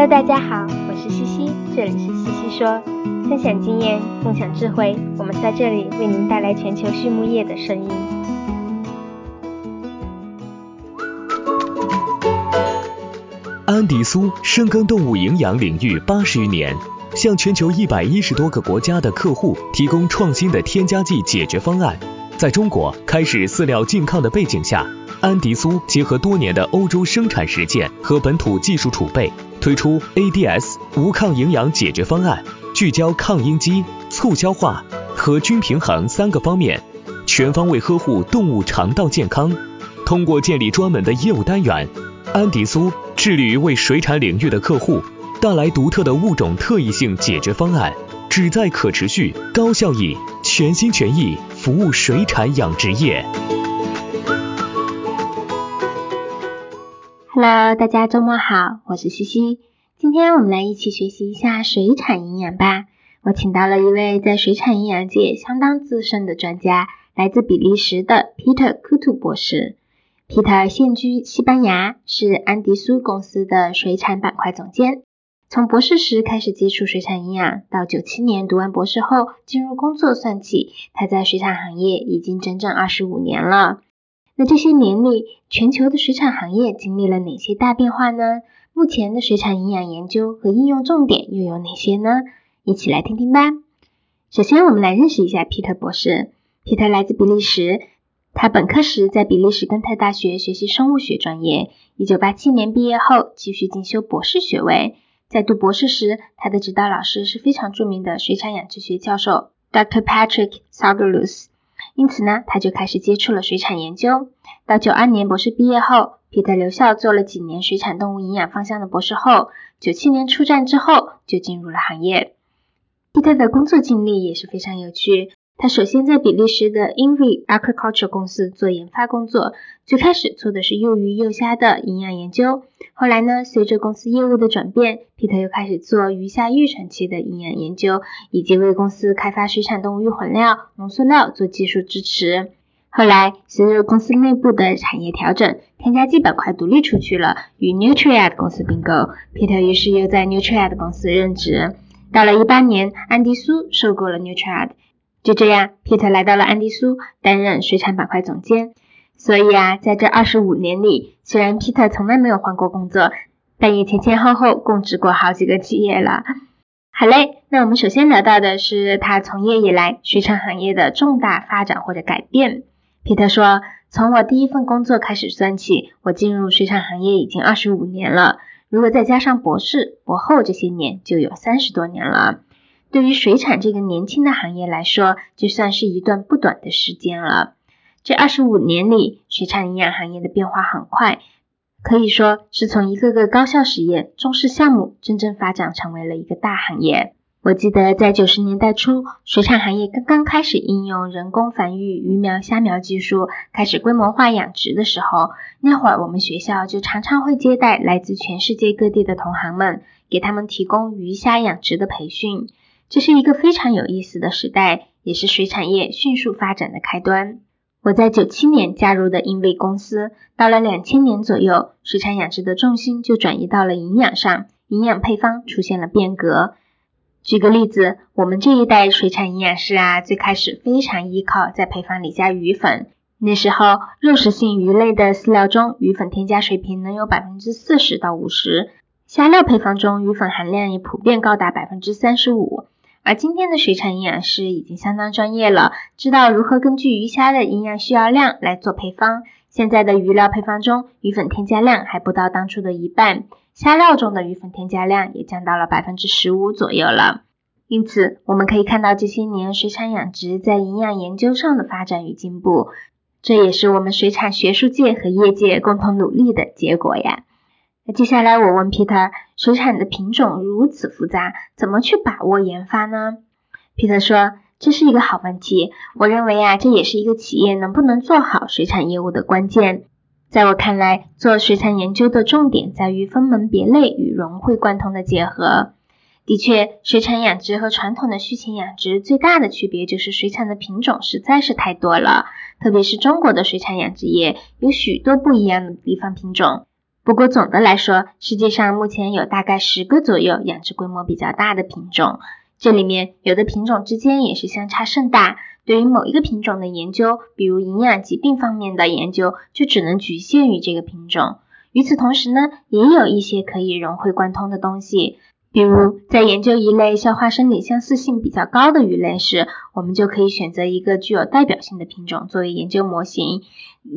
Hello，大家好，我是西西，这里是西西说，分享经验，共享智慧，我们在这里为您带来全球畜牧业的声音。安迪苏深耕动物营养领域八十余年，向全球一百一十多个国家的客户提供创新的添加剂解决方案。在中国开始饲料禁抗的背景下，安迪苏结合多年的欧洲生产实践和本土技术储备，推出 ADS 无抗营养解决方案，聚焦抗应激、促消化和均平衡三个方面，全方位呵护动物肠道健康。通过建立专门的业务单元，安迪苏致力于为水产领域的客户带来独特的物种特异性解决方案，旨在可持续、高效益、全心全意服务水产养殖业。Hello，大家周末好，我是西西。今天我们来一起学习一下水产营养吧。我请到了一位在水产营养界相当资深的专家，来自比利时的 Peter Kutu 博士。Peter 现居西班牙，是安迪苏公司的水产板块总监。从博士时开始接触水产营养，到九七年读完博士后进入工作算起，他在水产行业已经整整二十五年了。那这些年里，全球的水产行业经历了哪些大变化呢？目前的水产营养研究和应用重点又有哪些呢？一起来听听吧。首先，我们来认识一下皮特博士。皮特来自比利时，他本科时在比利时根特大学学习生物学专业。一九八七年毕业后，继续进修博士学位。在读博士时，他的指导老师是非常著名的水产养殖学教授 Dr. Patrick Saugerlus。因此呢，他就开始接触了水产研究。到九二年博士毕业后，彼得留校做了几年水产动物营养方向的博士后。九七年出战之后，就进入了行业。彼得的工作经历也是非常有趣。他首先在比利时的 Invi Agriculture 公司做研发工作，最开始做的是幼鱼幼虾的营养研究。后来呢，随着公司业务的转变，皮特又开始做鱼虾育成期的营养研究，以及为公司开发水产动物育混料、浓缩料做技术支持。后来，随着公司内部的产业调整，添加剂板块独立出去了，与 Nutriad 公司并购，皮特于是又在 Nutriad 公司任职。到了一八年，安迪苏收购了 Nutriad。就这样，Peter 来到了安迪苏，担任水产板块总监。所以啊，在这二十五年里，虽然 Peter 从来没有换过工作，但也前前后后共治过好几个企业了。好嘞，那我们首先聊到的是他从业以来水产行业的重大发展或者改变。Peter 说：“从我第一份工作开始算起，我进入水产行业已经二十五年了。如果再加上博士、博后这些年，就有三十多年了。”对于水产这个年轻的行业来说，就算是一段不短的时间了。这二十五年里，水产营养行业的变化很快，可以说是从一个个高校实验、中式项目，真正发展成为了一个大行业。我记得在九十年代初，水产行业刚刚开始应用人工繁育鱼苗、虾苗技术，开始规模化养殖的时候，那会儿我们学校就常常会接待来自全世界各地的同行们，给他们提供鱼虾养殖的培训。这是一个非常有意思的时代，也是水产业迅速发展的开端。我在九七年加入的英伟公司，到了两千年左右，水产养殖的重心就转移到了营养上，营养配方出现了变革。举个例子，我们这一代水产营养师啊，最开始非常依靠在配方里加鱼粉，那时候肉食性鱼类的饲料中，鱼粉添加水平能有百分之四十到五十，虾料配方中鱼粉含量也普遍高达百分之三十五。而今天的水产营养师已经相当专业了，知道如何根据鱼虾的营养需要量来做配方。现在的鱼料配方中，鱼粉添加量还不到当初的一半，虾料中的鱼粉添加量也降到了百分之十五左右了。因此，我们可以看到这些年水产养殖在营养研究上的发展与进步，这也是我们水产学术界和业界共同努力的结果呀。那接下来我问 Peter，水产的品种如此复杂，怎么去把握研发呢？Peter 说，这是一个好问题。我认为啊，这也是一个企业能不能做好水产业务的关键。在我看来，做水产研究的重点在于分门别类与融会贯通的结合。的确，水产养殖和传统的畜禽养殖最大的区别就是水产的品种实在是太多了，特别是中国的水产养殖业有许多不一样的地方品种。不过总的来说，世界上目前有大概十个左右养殖规模比较大的品种，这里面有的品种之间也是相差甚大。对于某一个品种的研究，比如营养疾病方面的研究，就只能局限于这个品种。与此同时呢，也有一些可以融会贯通的东西。比如，在研究一类消化生理相似性比较高的鱼类时，我们就可以选择一个具有代表性的品种作为研究模型。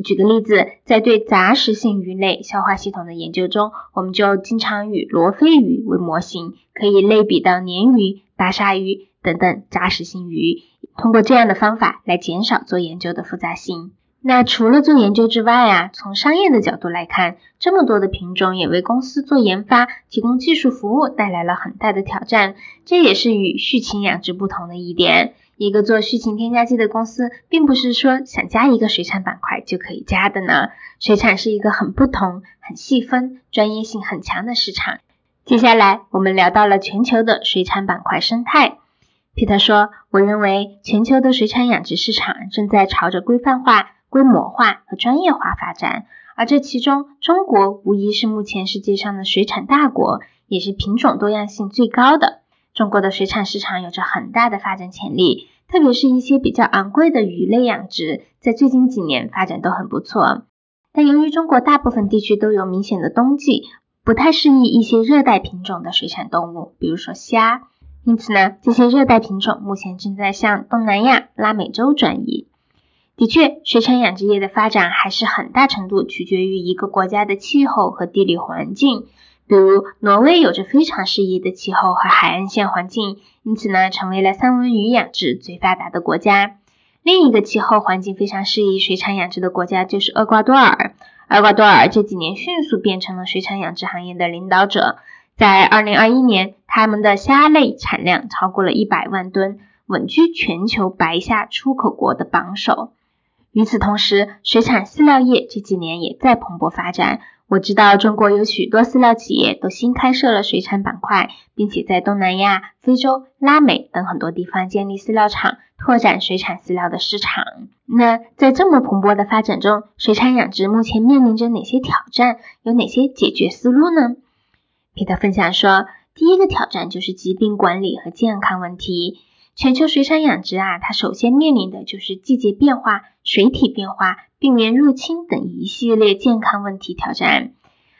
举个例子，在对杂食性鱼类消化系统的研究中，我们就经常以罗非鱼为模型，可以类比到鲶鱼、大鲨鱼等等杂食性鱼，通过这样的方法来减少做研究的复杂性。那除了做研究之外啊，从商业的角度来看，这么多的品种也为公司做研发、提供技术服务带来了很大的挑战。这也是与畜禽养殖不同的一点。一个做畜禽添加剂的公司，并不是说想加一个水产板块就可以加的呢。水产是一个很不同、很细分、专业性很强的市场。接下来我们聊到了全球的水产板块生态。皮特说：“我认为全球的水产养殖市场正在朝着规范化。”规模化和专业化发展，而这其中，中国无疑是目前世界上的水产大国，也是品种多样性最高的。中国的水产市场有着很大的发展潜力，特别是一些比较昂贵的鱼类养殖，在最近几年发展都很不错。但由于中国大部分地区都有明显的冬季，不太适宜一些热带品种的水产动物，比如说虾，因此呢，这些热带品种目前正在向东南亚、拉美洲转移。的确，水产养殖业的发展还是很大程度取决于一个国家的气候和地理环境。比如，挪威有着非常适宜的气候和海岸线环境，因此呢，成为了三文鱼养殖最发达的国家。另一个气候环境非常适宜水产养殖的国家就是厄瓜多尔。厄瓜多尔这几年迅速变成了水产养殖行业的领导者，在2021年，他们的虾类产量超过了一百万吨，稳居全球白虾出口国的榜首。与此同时，水产饲料业这几年也在蓬勃发展。我知道中国有许多饲料企业都新开设了水产板块，并且在东南亚、非洲、拉美等很多地方建立饲料厂，拓展水产饲料的市场。那在这么蓬勃的发展中，水产养殖目前面临着哪些挑战？有哪些解决思路呢？皮特分享说，第一个挑战就是疾病管理和健康问题。全球水产养殖啊，它首先面临的就是季节变化、水体变化、病原入侵等一系列健康问题挑战。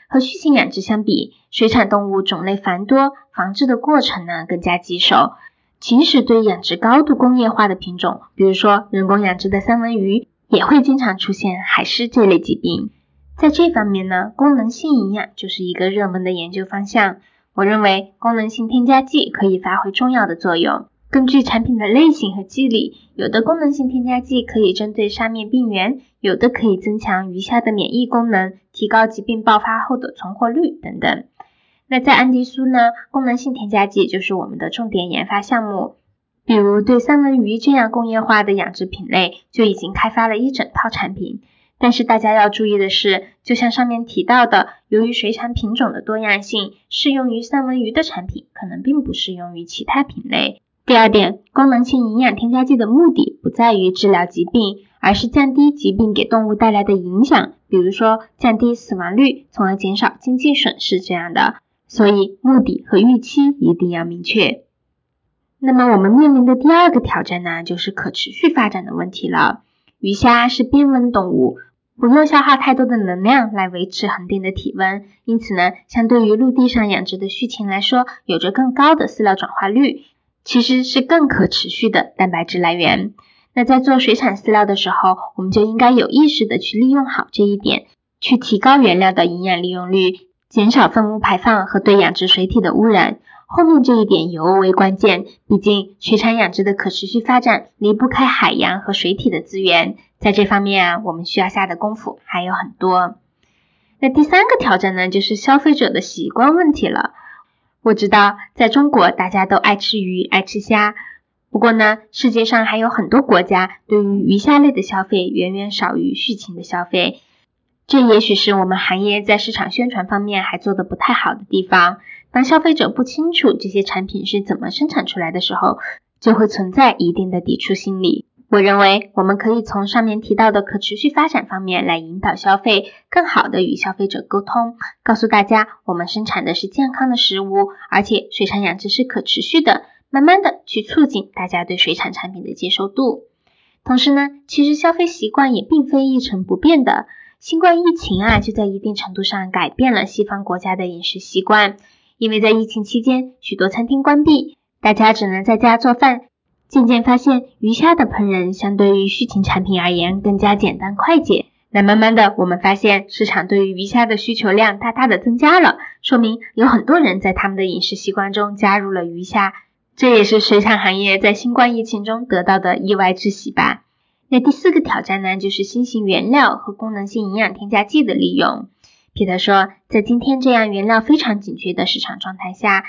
和畜禽养殖相比，水产动物种类繁多，防治的过程呢更加棘手。即使对养殖高度工业化的品种，比如说人工养殖的三文鱼，也会经常出现海狮这类疾病。在这方面呢，功能性营养就是一个热门的研究方向。我认为功能性添加剂可以发挥重要的作用。根据产品的类型和机理，有的功能性添加剂可以针对沙面病原，有的可以增强鱼虾的免疫功能，提高疾病爆发后的存活率等等。那在安迪苏呢，功能性添加剂就是我们的重点研发项目。比如对三文鱼这样工业化的养殖品类，就已经开发了一整套产品。但是大家要注意的是，就像上面提到的，由于水产品种的多样性，适用于三文鱼的产品可能并不适用于其他品类。第二点，功能性营养添加剂的目的不在于治疗疾病，而是降低疾病给动物带来的影响，比如说降低死亡率，从而减少经济损失这样的。所以目的和预期一定要明确。那么我们面临的第二个挑战呢，就是可持续发展的问题了。鱼虾是变温动物，不用消耗太多的能量来维持恒定的体温，因此呢，相对于陆地上养殖的畜禽来说，有着更高的饲料转化率。其实是更可持续的蛋白质来源。那在做水产饲料的时候，我们就应该有意识的去利用好这一点，去提高原料的营养利用率，减少粪污排放和对养殖水体的污染。后面这一点尤为关键，毕竟水产养殖的可持续发展离不开海洋和水体的资源，在这方面啊，我们需要下的功夫还有很多。那第三个挑战呢，就是消费者的习惯问题了。我知道，在中国大家都爱吃鱼、爱吃虾。不过呢，世界上还有很多国家对于鱼虾类的消费远远少于畜禽的消费。这也许是我们行业在市场宣传方面还做的不太好的地方。当消费者不清楚这些产品是怎么生产出来的时候，就会存在一定的抵触心理。我认为我们可以从上面提到的可持续发展方面来引导消费，更好的与消费者沟通，告诉大家我们生产的是健康的食物，而且水产养殖是可持续的，慢慢的去促进大家对水产产品的接受度。同时呢，其实消费习惯也并非一成不变的，新冠疫情啊就在一定程度上改变了西方国家的饮食习惯，因为在疫情期间许多餐厅关闭，大家只能在家做饭。渐渐发现，鱼虾的烹饪相对于畜禽产品而言更加简单快捷。那慢慢的，我们发现市场对于鱼虾的需求量大大的增加了，说明有很多人在他们的饮食习惯中加入了鱼虾。这也是水产行业在新冠疫情中得到的意外之喜吧。那第四个挑战呢，就是新型原料和功能性营养添加剂的利用。皮特说，在今天这样原料非常紧缺的市场状态下。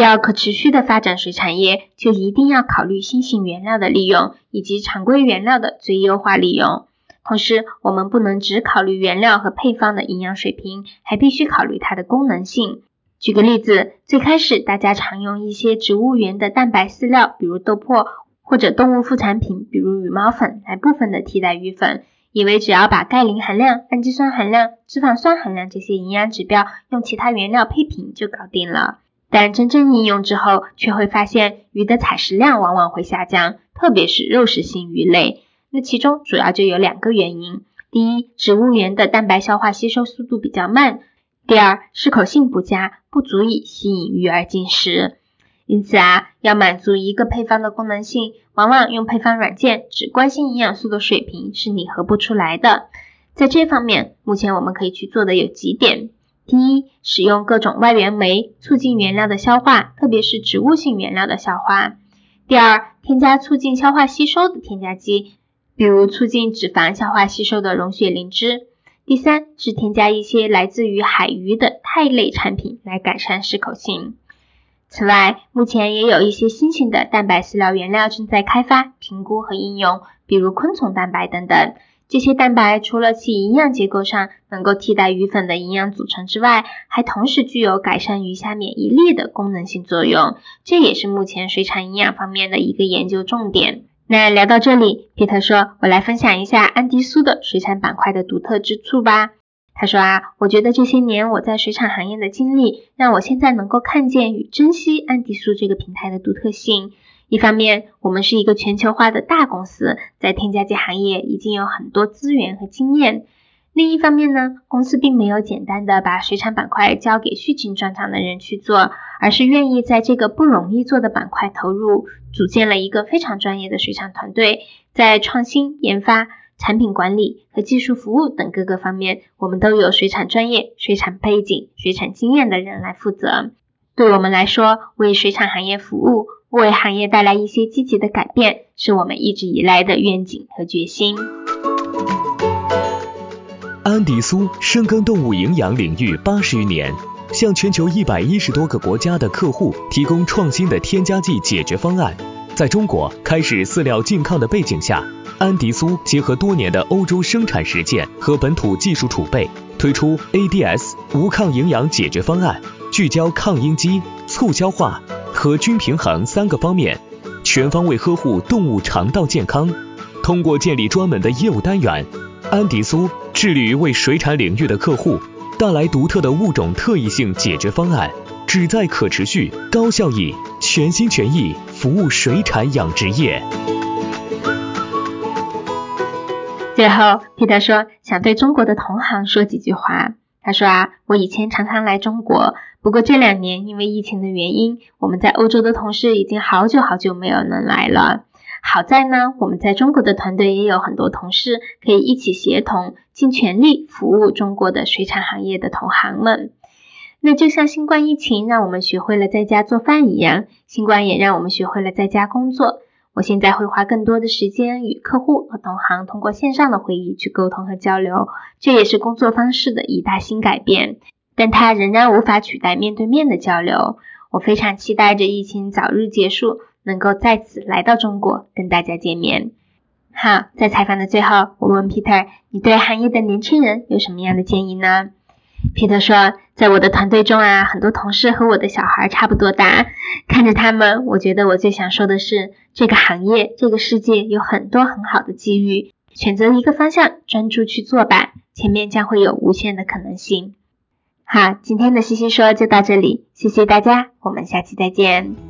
要可持续的发展水产业，就一定要考虑新型原料的利用以及常规原料的最优化利用。同时，我们不能只考虑原料和配方的营养水平，还必须考虑它的功能性。举个例子，最开始大家常用一些植物源的蛋白饲料，比如豆粕，或者动物副产品，比如羽毛粉，来部分的替代鱼粉，以为只要把钙磷含量、氨基酸含量、脂肪酸含量这些营养指标用其他原料配平就搞定了。但真正应用之后，却会发现鱼的采食量往往会下降，特别是肉食性鱼类。那其中主要就有两个原因：第一，植物源的蛋白消化吸收速度比较慢；第二，适口性不佳，不足以吸引鱼儿进食。因此啊，要满足一个配方的功能性，往往用配方软件只关心营养素的水平是拟合不出来的。在这方面，目前我们可以去做的有几点。第一，使用各种外源酶促进原料的消化，特别是植物性原料的消化。第二，添加促进消化吸收的添加剂，比如促进脂肪消化吸收的溶血磷脂。第三，是添加一些来自于海鱼的肽类产品来改善适口性。此外，目前也有一些新型的蛋白饲料原料正在开发、评估和应用，比如昆虫蛋白等等。这些蛋白除了其营养结构上能够替代鱼粉的营养组成之外，还同时具有改善鱼虾免疫力的功能性作用。这也是目前水产营养方面的一个研究重点。那聊到这里，皮特说：“我来分享一下安迪苏的水产板块的独特之处吧。”他说啊，我觉得这些年我在水产行业的经历，让我现在能够看见与珍惜安迪苏这个平台的独特性。一方面，我们是一个全球化的大公司，在添加剂行业已经有很多资源和经验。另一方面呢，公司并没有简单的把水产板块交给畜禽专长的人去做，而是愿意在这个不容易做的板块投入，组建了一个非常专业的水产团队，在创新研发、产品管理和技术服务等各个方面，我们都有水产专业、水产背景、水产经验的人来负责。对我们来说，为水产行业服务。为行业带来一些积极的改变，是我们一直以来的愿景和决心。安迪苏深耕动物营养领域八十余年，向全球一百一十多个国家的客户提供创新的添加剂解决方案。在中国开始饲料禁抗的背景下，安迪苏结合多年的欧洲生产实践和本土技术储备，推出 ADS 无抗营养解决方案，聚焦抗应激、促消化。和均平衡三个方面，全方位呵护动物肠道健康。通过建立专门的业务单元，安迪苏致力于为水产领域的客户带来独特的物种特异性解决方案，旨在可持续、高效益、全心全意服务水产养殖业。最后，皮特说想对中国的同行说几句话。他说啊，我以前常常来中国。不过这两年因为疫情的原因，我们在欧洲的同事已经好久好久没有能来了。好在呢，我们在中国的团队也有很多同事可以一起协同，尽全力服务中国的水产行业的同行们。那就像新冠疫情让我们学会了在家做饭一样，新冠也让我们学会了在家工作。我现在会花更多的时间与客户和同行通过线上的会议去沟通和交流，这也是工作方式的一大新改变。但它仍然无法取代面对面的交流。我非常期待着疫情早日结束，能够再次来到中国跟大家见面。好，在采访的最后，我问 Peter，你对行业的年轻人有什么样的建议呢皮特说，在我的团队中啊，很多同事和我的小孩差不多大，看着他们，我觉得我最想说的是，这个行业，这个世界有很多很好的机遇，选择一个方向，专注去做吧，前面将会有无限的可能性。好，今天的西西说就到这里，谢谢大家，我们下期再见。